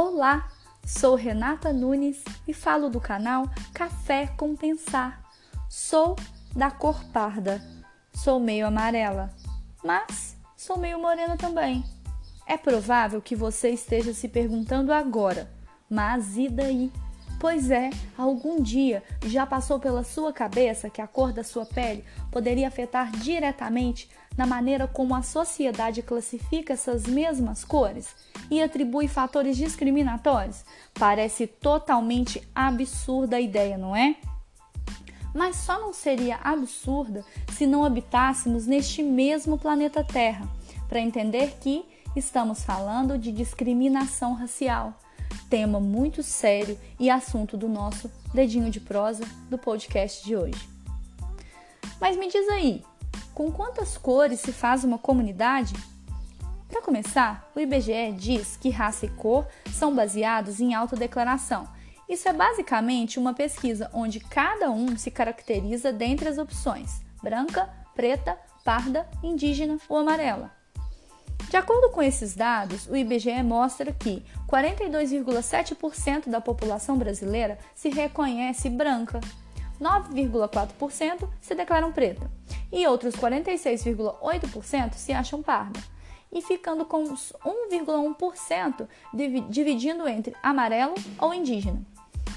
Olá, sou Renata Nunes e falo do canal Café com Pensar. Sou da cor parda, sou meio amarela, mas sou meio morena também. É provável que você esteja se perguntando agora, mas e daí? Pois é, algum dia já passou pela sua cabeça que a cor da sua pele poderia afetar diretamente na maneira como a sociedade classifica essas mesmas cores e atribui fatores discriminatórios? Parece totalmente absurda a ideia, não é? Mas só não seria absurda se não habitássemos neste mesmo planeta Terra, para entender que estamos falando de discriminação racial tema muito sério e assunto do nosso dedinho de prosa do podcast de hoje. Mas me diz aí, com quantas cores se faz uma comunidade? Para começar, o IBGE diz que raça e cor são baseados em autodeclaração. Isso é basicamente uma pesquisa onde cada um se caracteriza dentre as opções: branca, preta, parda, indígena ou amarela. De acordo com esses dados, o IBGE mostra que 42,7% da população brasileira se reconhece branca, 9,4% se declaram preta e outros 46,8% se acham parda, e ficando com uns 1,1% dividindo entre amarelo ou indígena.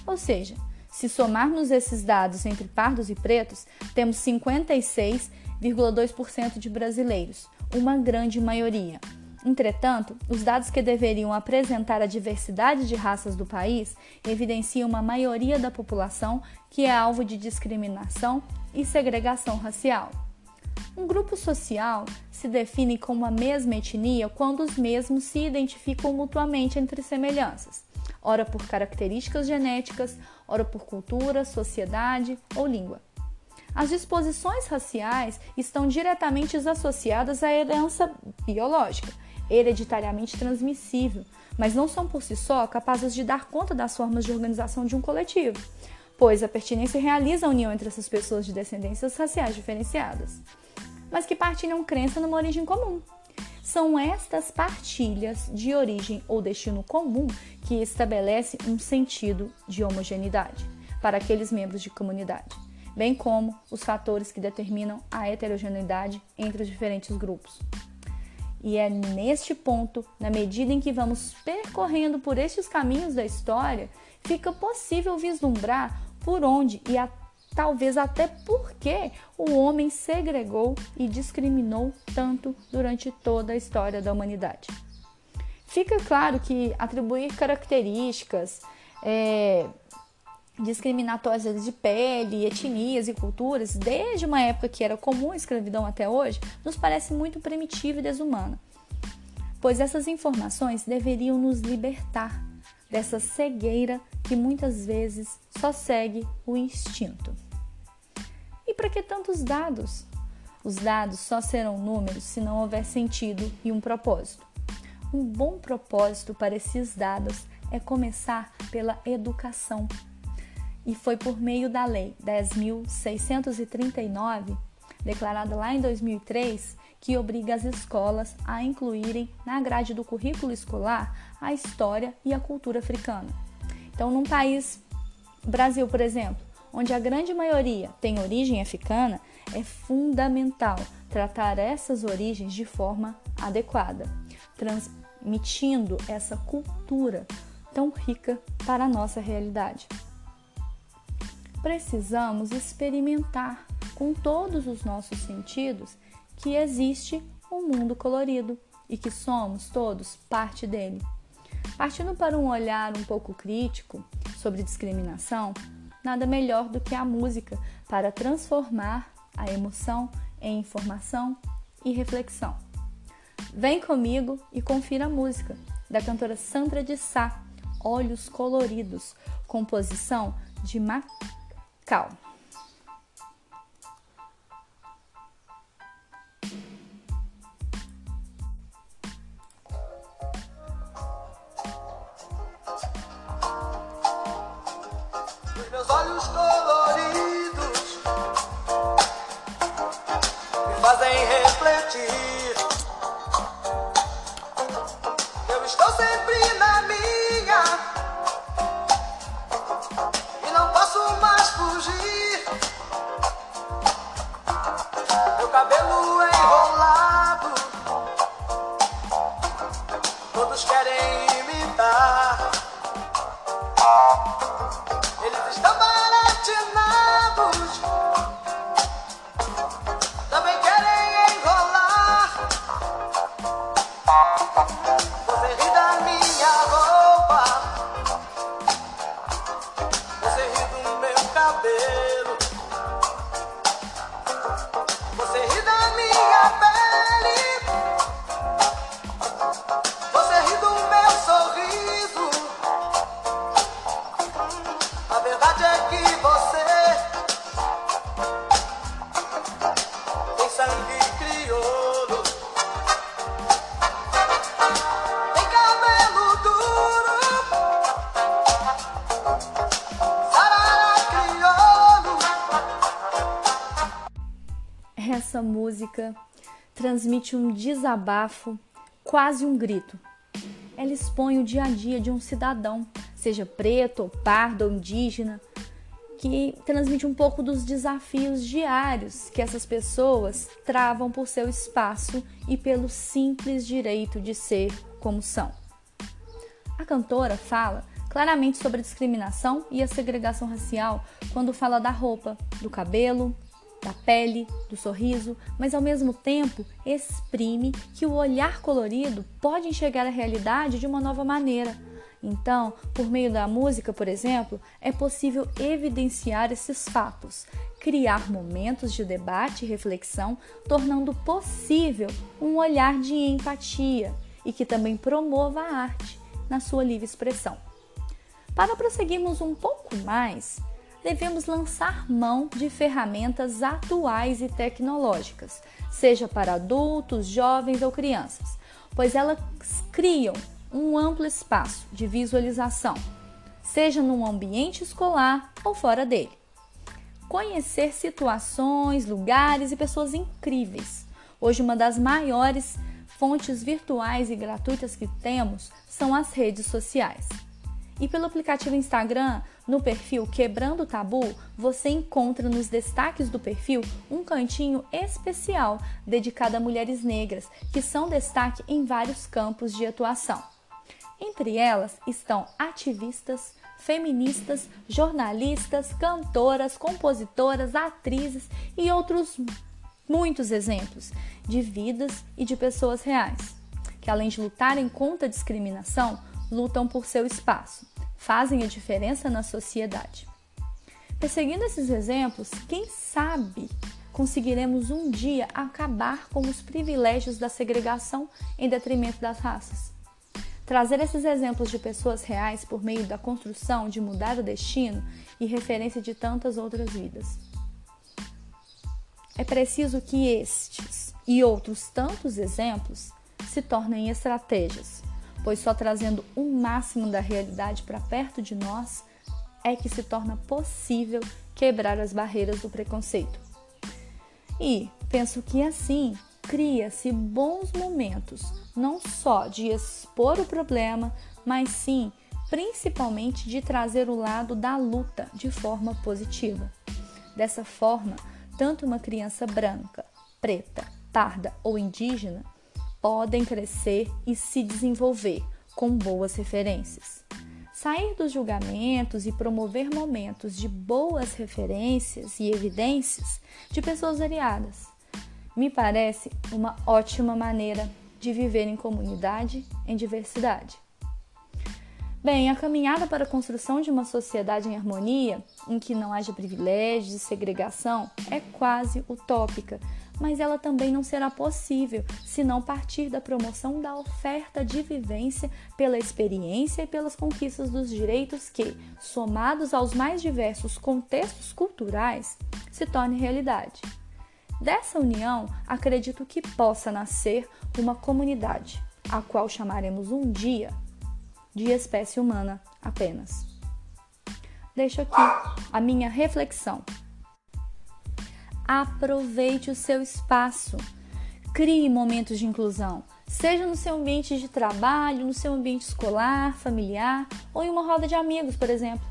Ou seja, se somarmos esses dados entre pardos e pretos, temos 56,2% de brasileiros, uma grande maioria. Entretanto, os dados que deveriam apresentar a diversidade de raças do país evidenciam uma maioria da população que é alvo de discriminação e segregação racial. Um grupo social se define como a mesma etnia quando os mesmos se identificam mutuamente entre semelhanças, ora por características genéticas, ora por cultura, sociedade ou língua. As disposições raciais estão diretamente associadas à herança biológica, hereditariamente transmissível, mas não são por si só capazes de dar conta das formas de organização de um coletivo, pois a pertinência realiza a união entre essas pessoas de descendências raciais diferenciadas, mas que partilham crença numa origem comum. São estas partilhas de origem ou destino comum que estabelece um sentido de homogeneidade para aqueles membros de comunidade bem como os fatores que determinam a heterogeneidade entre os diferentes grupos. E é neste ponto, na medida em que vamos percorrendo por estes caminhos da história, fica possível vislumbrar por onde e a, talvez até por que o homem segregou e discriminou tanto durante toda a história da humanidade. Fica claro que atribuir características, é, discriminatórias de pele, etnias e culturas, desde uma época que era comum a escravidão até hoje, nos parece muito primitiva e desumana. Pois essas informações deveriam nos libertar dessa cegueira que muitas vezes só segue o instinto. E para que tantos dados? Os dados só serão números se não houver sentido e um propósito. Um bom propósito para esses dados é começar pela educação e foi por meio da Lei 10.639, declarada lá em 2003, que obriga as escolas a incluírem na grade do currículo escolar a história e a cultura africana. Então, num país, Brasil, por exemplo, onde a grande maioria tem origem africana, é fundamental tratar essas origens de forma adequada, transmitindo essa cultura tão rica para a nossa realidade precisamos experimentar com todos os nossos sentidos que existe um mundo colorido e que somos todos parte dele. Partindo para um olhar um pouco crítico sobre discriminação, nada melhor do que a música para transformar a emoção em informação e reflexão. Vem comigo e confira a música da cantora Sandra de Sá, Olhos Coloridos, composição de Cal. Refletir. Eu estou sempre na Música transmite um desabafo, quase um grito. Ela expõe o dia a dia de um cidadão, seja preto, ou pardo ou indígena, que transmite um pouco dos desafios diários que essas pessoas travam por seu espaço e pelo simples direito de ser como são. A cantora fala claramente sobre a discriminação e a segregação racial quando fala da roupa, do cabelo, da pele, do sorriso, mas ao mesmo tempo exprime que o olhar colorido pode enxergar a realidade de uma nova maneira. Então, por meio da música, por exemplo, é possível evidenciar esses fatos, criar momentos de debate e reflexão, tornando possível um olhar de empatia e que também promova a arte na sua livre expressão. Para prosseguirmos um pouco mais, devemos lançar mão de ferramentas atuais e tecnológicas, seja para adultos, jovens ou crianças, pois elas criam um amplo espaço de visualização, seja num ambiente escolar ou fora dele. Conhecer situações, lugares e pessoas incríveis. Hoje, uma das maiores fontes virtuais e gratuitas que temos são as redes sociais. E pelo aplicativo Instagram, no perfil Quebrando o Tabu, você encontra nos destaques do perfil um cantinho especial dedicado a mulheres negras, que são destaque em vários campos de atuação. Entre elas estão ativistas, feministas, jornalistas, cantoras, compositoras, atrizes e outros muitos exemplos de vidas e de pessoas reais, que além de lutarem contra a discriminação, lutam por seu espaço, fazem a diferença na sociedade. Perseguindo esses exemplos, quem sabe conseguiremos um dia acabar com os privilégios da segregação em detrimento das raças. Trazer esses exemplos de pessoas reais por meio da construção de mudar o destino e referência de tantas outras vidas. É preciso que estes e outros tantos exemplos se tornem estratégias, pois só trazendo o máximo da realidade para perto de nós é que se torna possível quebrar as barreiras do preconceito. E penso que assim cria-se bons momentos, não só de expor o problema, mas sim, principalmente, de trazer o lado da luta de forma positiva. Dessa forma, tanto uma criança branca, preta, parda ou indígena podem crescer e se desenvolver com boas referências. Sair dos julgamentos e promover momentos de boas referências e evidências de pessoas variadas me parece uma ótima maneira de viver em comunidade em diversidade. Bem, a caminhada para a construção de uma sociedade em harmonia, em que não haja privilégios e segregação, é quase utópica, mas ela também não será possível se não partir da promoção da oferta de vivência pela experiência e pelas conquistas dos direitos que, somados aos mais diversos contextos culturais, se torne realidade. Dessa união, acredito que possa nascer uma comunidade, a qual chamaremos um dia de espécie humana apenas. Deixo aqui a minha reflexão. Aproveite o seu espaço. Crie momentos de inclusão, seja no seu ambiente de trabalho, no seu ambiente escolar, familiar ou em uma roda de amigos, por exemplo.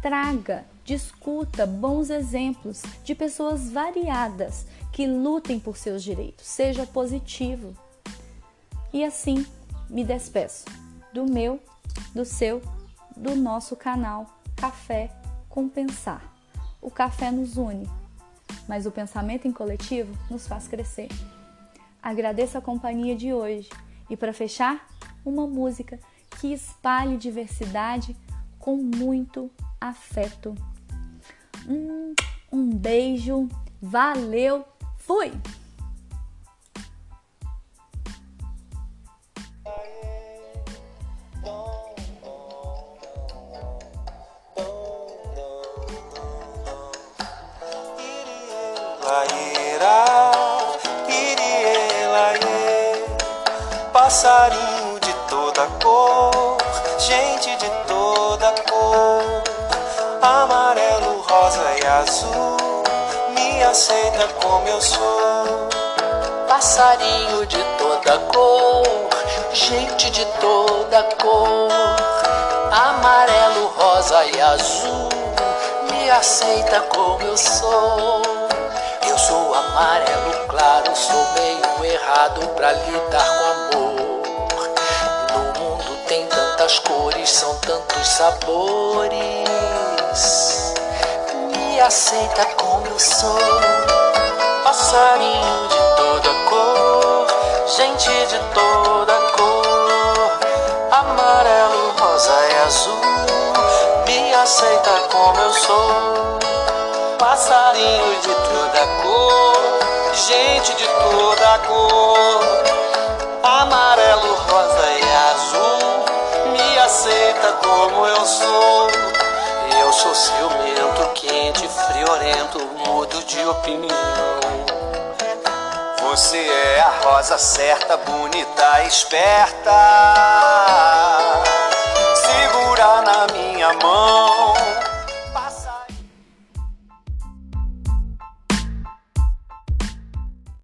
Traga discuta bons exemplos de pessoas variadas que lutem por seus direitos. Seja positivo. E assim me despeço do meu, do seu, do nosso canal Café com Pensar. O café nos une, mas o pensamento em coletivo nos faz crescer. Agradeço a companhia de hoje e para fechar, uma música que espalhe diversidade com muito afeto. Hum, um beijo, valeu, fui! Passarinho de toda cor, gente de toda cor, amarelo, rosa e azul, me aceita como eu sou. Passarinho de toda cor, gente de toda cor, amarelo, rosa e azul, me aceita como eu sou. Eu sou amarelo claro, sou meio errado pra lidar com amor tantas cores, são tantos sabores. Me aceita como eu sou, passarinho de toda cor, gente de toda cor, amarelo, rosa e azul. Me aceita como eu sou, passarinho de toda cor, gente de toda cor, amarelo, rosa e azul aceita como eu sou. Eu sou ciumento, quente, friorento, mudo de opinião. Você é a rosa certa, bonita, esperta. Segura na minha mão